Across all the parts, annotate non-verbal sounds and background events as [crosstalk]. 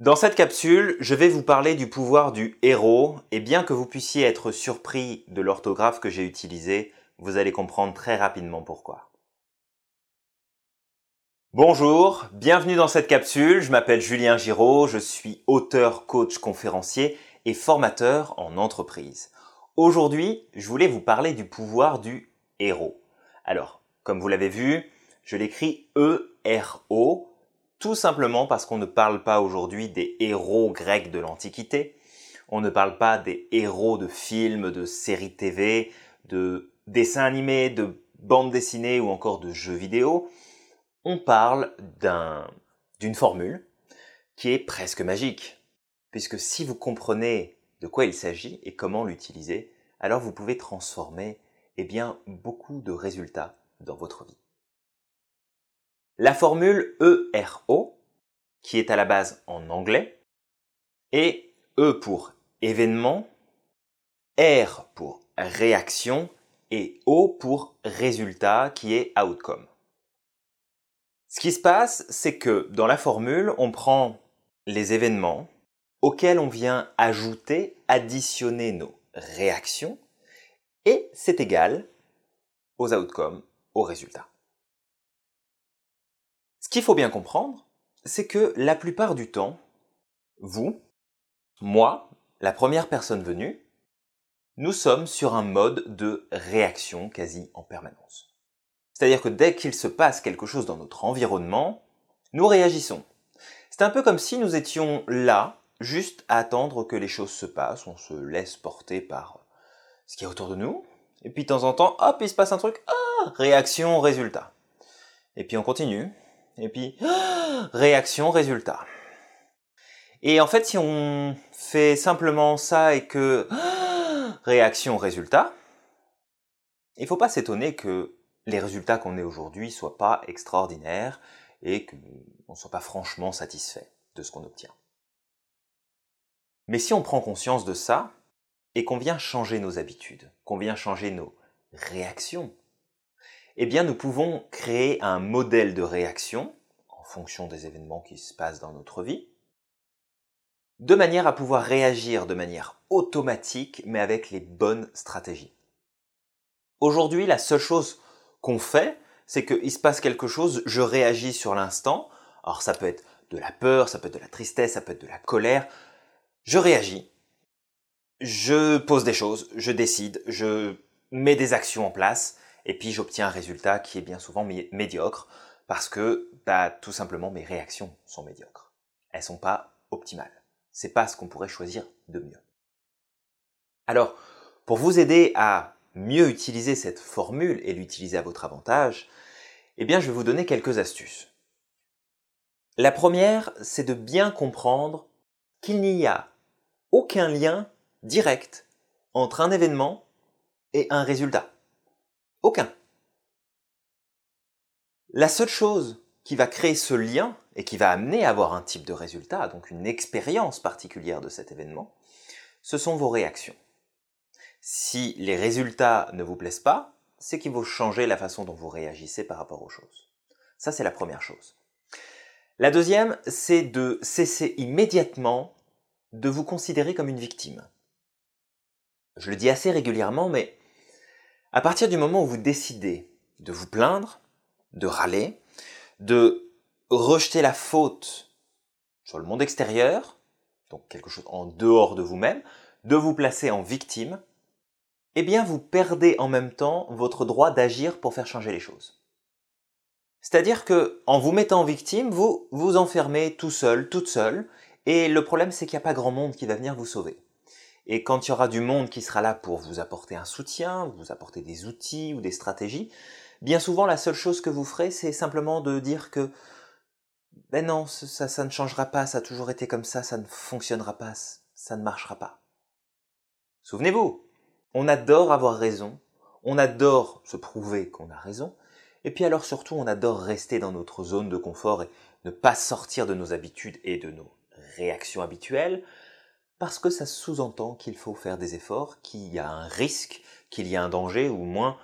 Dans cette capsule, je vais vous parler du pouvoir du héros, et bien que vous puissiez être surpris de l'orthographe que j'ai utilisée, vous allez comprendre très rapidement pourquoi. Bonjour, bienvenue dans cette capsule, je m'appelle Julien Giraud, je suis auteur, coach, conférencier et formateur en entreprise. Aujourd'hui, je voulais vous parler du pouvoir du héros. Alors, comme vous l'avez vu, je l'écris E-R-O, tout simplement parce qu'on ne parle pas aujourd'hui des héros grecs de l'Antiquité, on ne parle pas des héros de films, de séries TV, de dessins animés, de bandes dessinées ou encore de jeux vidéo. On parle d'une formule qui est presque magique, puisque si vous comprenez de quoi il s'agit et comment l'utiliser, alors vous pouvez transformer eh bien, beaucoup de résultats dans votre vie. La formule ERO, qui est à la base en anglais, est E pour événement, R pour réaction et O pour résultat qui est outcome. Ce qui se passe, c'est que dans la formule, on prend les événements auxquels on vient ajouter, additionner nos réactions et c'est égal aux outcomes, aux résultats. Ce qu'il faut bien comprendre, c'est que la plupart du temps, vous, moi, la première personne venue, nous sommes sur un mode de réaction quasi en permanence. C'est-à-dire que dès qu'il se passe quelque chose dans notre environnement, nous réagissons. C'est un peu comme si nous étions là, juste à attendre que les choses se passent, on se laisse porter par ce qui est autour de nous, et puis de temps en temps, hop, il se passe un truc, ah, réaction, résultat. Et puis on continue, et puis [gasps] réaction, résultat. Et en fait, si on fait simplement ça et que [gasps] réaction, résultat, il ne faut pas s'étonner que les résultats qu'on ait aujourd'hui soient pas extraordinaires et qu'on ne soit pas franchement satisfait de ce qu'on obtient. Mais si on prend conscience de ça et qu'on vient changer nos habitudes, qu'on vient changer nos réactions, eh bien nous pouvons créer un modèle de réaction en fonction des événements qui se passent dans notre vie, de manière à pouvoir réagir de manière automatique mais avec les bonnes stratégies. Aujourd'hui, la seule chose qu'on fait, c'est qu'il se passe quelque chose, je réagis sur l'instant. Alors ça peut être de la peur, ça peut être de la tristesse, ça peut être de la colère. Je réagis. Je pose des choses, je décide, je mets des actions en place et puis j'obtiens un résultat qui est bien souvent médiocre parce que bah, tout simplement mes réactions sont médiocres. Elles sont pas optimales. C'est pas ce qu'on pourrait choisir de mieux. Alors, pour vous aider à mieux utiliser cette formule et l'utiliser à votre avantage, eh bien, je vais vous donner quelques astuces. La première, c'est de bien comprendre qu'il n'y a aucun lien direct entre un événement et un résultat. Aucun. La seule chose qui va créer ce lien et qui va amener à avoir un type de résultat, donc une expérience particulière de cet événement, ce sont vos réactions. Si les résultats ne vous plaisent pas, c'est qu'il faut changer la façon dont vous réagissez par rapport aux choses. Ça, c'est la première chose. La deuxième, c'est de cesser immédiatement de vous considérer comme une victime. Je le dis assez régulièrement, mais à partir du moment où vous décidez de vous plaindre, de râler, de rejeter la faute sur le monde extérieur, donc quelque chose en dehors de vous-même, de vous placer en victime, eh bien vous perdez en même temps votre droit d'agir pour faire changer les choses. C'est-à-dire que en vous mettant en victime, vous vous enfermez tout seul, toute seule, et le problème c'est qu'il n'y a pas grand monde qui va venir vous sauver. Et quand il y aura du monde qui sera là pour vous apporter un soutien, vous apporter des outils ou des stratégies, bien souvent la seule chose que vous ferez, c'est simplement de dire que ben non, ça, ça ne changera pas, ça a toujours été comme ça, ça ne fonctionnera pas, ça ne marchera pas. Souvenez-vous, on adore avoir raison, on adore se prouver qu'on a raison, et puis alors surtout on adore rester dans notre zone de confort et ne pas sortir de nos habitudes et de nos réactions habituelles, parce que ça sous-entend qu'il faut faire des efforts, qu'il y a un risque, qu'il y a un danger, ou moins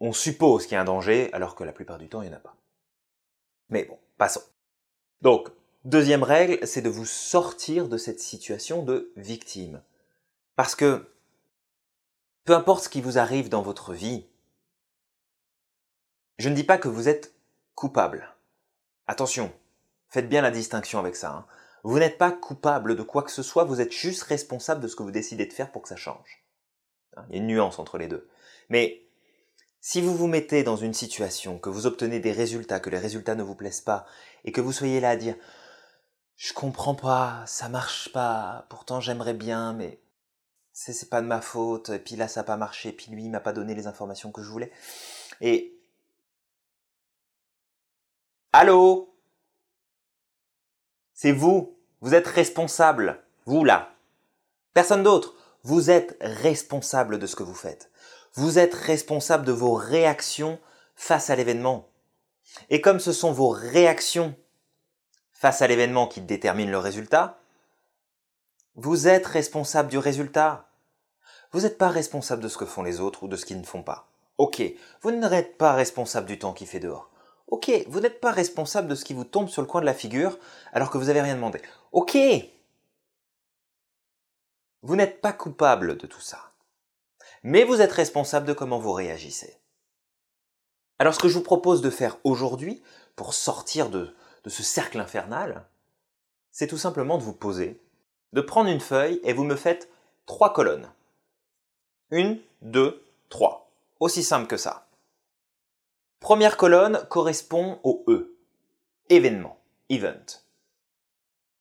on suppose qu'il y a un danger, alors que la plupart du temps il n'y en a pas. Mais bon, passons. Donc, Deuxième règle, c'est de vous sortir de cette situation de victime. Parce que peu importe ce qui vous arrive dans votre vie, je ne dis pas que vous êtes coupable. Attention, faites bien la distinction avec ça. Hein. Vous n'êtes pas coupable de quoi que ce soit, vous êtes juste responsable de ce que vous décidez de faire pour que ça change. Hein, il y a une nuance entre les deux. Mais si vous vous mettez dans une situation, que vous obtenez des résultats, que les résultats ne vous plaisent pas, et que vous soyez là à dire je comprends pas, ça marche pas, pourtant j'aimerais bien, mais c'est pas de ma faute, et puis là ça n'a pas marché, et puis lui il m'a pas donné les informations que je voulais. Et Allô? C'est vous, vous êtes responsable, vous là. Personne d'autre, vous êtes responsable de ce que vous faites. Vous êtes responsable de vos réactions face à l'événement. Et comme ce sont vos réactions face à l'événement qui détermine le résultat, vous êtes responsable du résultat. Vous n'êtes pas responsable de ce que font les autres ou de ce qu'ils ne font pas. Ok, vous n'êtes pas responsable du temps qui fait dehors. Ok, vous n'êtes pas responsable de ce qui vous tombe sur le coin de la figure alors que vous n'avez rien demandé. Ok, vous n'êtes pas coupable de tout ça. Mais vous êtes responsable de comment vous réagissez. Alors ce que je vous propose de faire aujourd'hui, pour sortir de, de ce cercle infernal, c'est tout simplement de vous poser, de prendre une feuille et vous me faites trois colonnes. Une, deux, trois. Aussi simple que ça. Première colonne correspond au E. Événement. Event.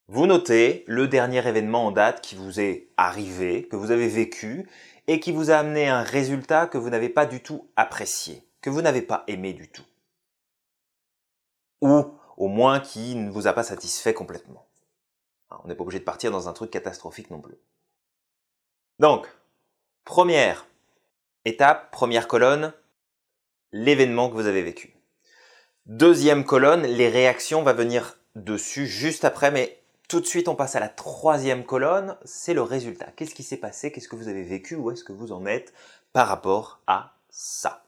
Vous notez le dernier événement en date qui vous est arrivé, que vous avez vécu, et qui vous a amené un résultat que vous n'avez pas du tout apprécié, que vous n'avez pas aimé du tout. Ou au moins qui ne vous a pas satisfait complètement. On n'est pas obligé de partir dans un truc catastrophique non plus. Donc, première étape, première colonne, l'événement que vous avez vécu. Deuxième colonne, les réactions, va venir dessus juste après, mais tout de suite on passe à la troisième colonne, c'est le résultat. Qu'est-ce qui s'est passé? Qu'est-ce que vous avez vécu? Où est-ce que vous en êtes par rapport à ça?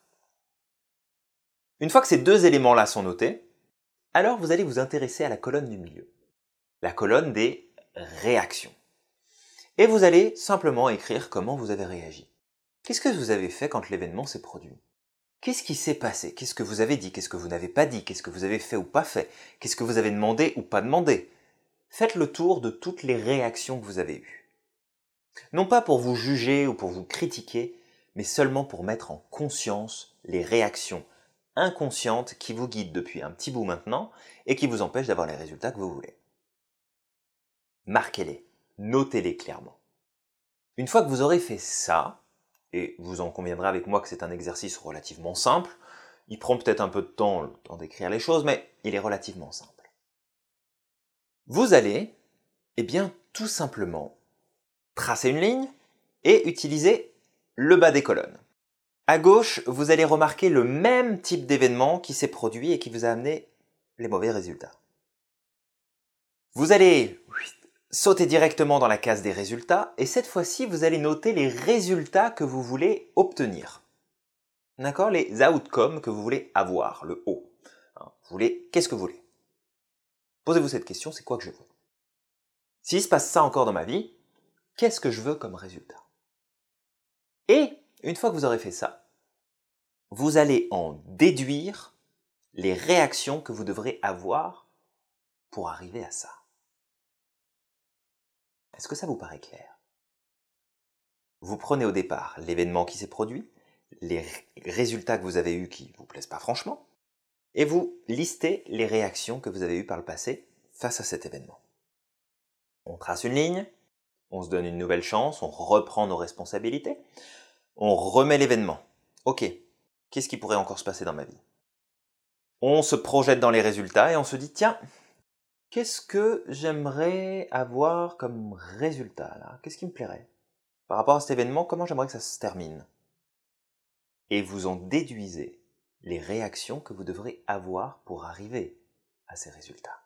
Une fois que ces deux éléments-là sont notés, alors vous allez vous intéresser à la colonne du milieu, la colonne des réactions. Et vous allez simplement écrire comment vous avez réagi. Qu'est-ce que vous avez fait quand l'événement s'est produit? Qu'est-ce qui s'est passé? Qu'est-ce que vous avez dit? Qu'est-ce que vous n'avez pas dit? Qu'est-ce que vous avez fait ou pas fait? Qu'est-ce que vous avez demandé ou pas demandé? Faites le tour de toutes les réactions que vous avez eues. Non pas pour vous juger ou pour vous critiquer, mais seulement pour mettre en conscience les réactions inconsciente qui vous guide depuis un petit bout maintenant et qui vous empêche d'avoir les résultats que vous voulez. Marquez-les, notez-les clairement. Une fois que vous aurez fait ça, et vous en conviendrez avec moi que c'est un exercice relativement simple, il prend peut-être un peu de temps, le d'écrire les choses, mais il est relativement simple. Vous allez, eh bien, tout simplement, tracer une ligne et utiliser le bas des colonnes. À gauche, vous allez remarquer le même type d'événement qui s'est produit et qui vous a amené les mauvais résultats. Vous allez sauter directement dans la case des résultats et cette fois-ci, vous allez noter les résultats que vous voulez obtenir. D'accord? Les outcomes que vous voulez avoir, le haut. Hein, vous voulez, qu'est-ce que vous voulez? Posez-vous cette question, c'est quoi que je veux? S'il se passe ça encore dans ma vie, qu'est-ce que je veux comme résultat? Et une fois que vous aurez fait ça, vous allez en déduire les réactions que vous devrez avoir pour arriver à ça. Est-ce que ça vous paraît clair? Vous prenez au départ l'événement qui s'est produit, les résultats que vous avez eus qui ne vous plaisent pas franchement, et vous listez les réactions que vous avez eues par le passé face à cet événement. On trace une ligne, on se donne une nouvelle chance, on reprend nos responsabilités, on remet l'événement. Ok, qu'est-ce qui pourrait encore se passer dans ma vie? On se projette dans les résultats et on se dit, tiens, qu'est-ce que j'aimerais avoir comme résultat là? Qu'est-ce qui me plairait? Par rapport à cet événement, comment j'aimerais que ça se termine? Et vous en déduisez les réactions que vous devrez avoir pour arriver à ces résultats.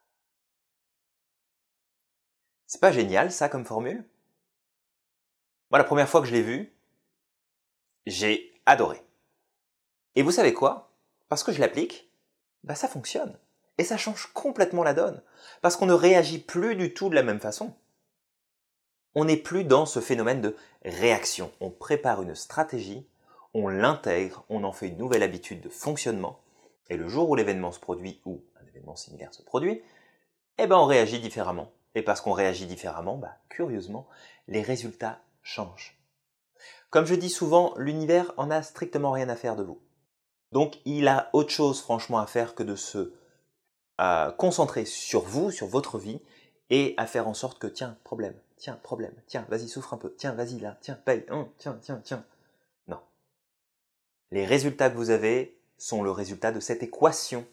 C'est pas génial ça comme formule? Moi la première fois que je l'ai vu, j'ai adoré. Et vous savez quoi? Parce que je l'applique, bah ça fonctionne. Et ça change complètement la donne, parce qu'on ne réagit plus du tout de la même façon. On n'est plus dans ce phénomène de réaction. On prépare une stratégie, on l'intègre, on en fait une nouvelle habitude de fonctionnement, et le jour où l'événement se produit, ou un événement similaire se produit, eh ben on réagit différemment. Et parce qu'on réagit différemment, bah, curieusement, les résultats changent. Comme je dis souvent, l'univers en a strictement rien à faire de vous. Donc il a autre chose franchement à faire que de se euh, concentrer sur vous, sur votre vie, et à faire en sorte que, tiens, problème, tiens, problème, tiens, vas-y, souffre un peu, tiens, vas-y là, tiens, paye, hein, tiens, tiens, tiens. Non. Les résultats que vous avez sont le résultat de cette équation.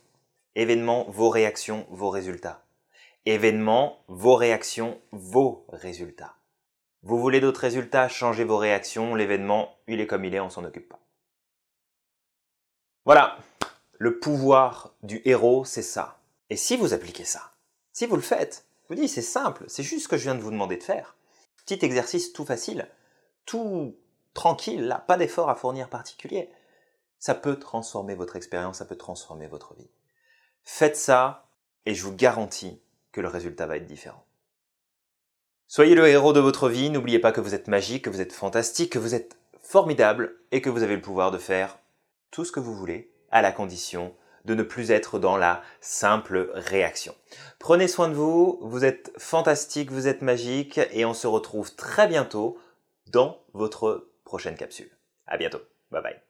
Événement, vos réactions, vos résultats. Événement, vos réactions, vos résultats. Vous voulez d'autres résultats, changez vos réactions, l'événement, il est comme il est, on s'en occupe pas. Voilà, le pouvoir du héros, c'est ça. Et si vous appliquez ça, si vous le faites, vous dis, c'est simple, c'est juste ce que je viens de vous demander de faire. Petit exercice tout facile, tout tranquille, là, pas d'effort à fournir particulier. Ça peut transformer votre expérience, ça peut transformer votre vie. Faites ça et je vous garantis que le résultat va être différent. Soyez le héros de votre vie, n'oubliez pas que vous êtes magique, que vous êtes fantastique, que vous êtes formidable et que vous avez le pouvoir de faire tout ce que vous voulez à la condition de ne plus être dans la simple réaction. Prenez soin de vous, vous êtes fantastique, vous êtes magique et on se retrouve très bientôt dans votre prochaine capsule. À bientôt. Bye bye.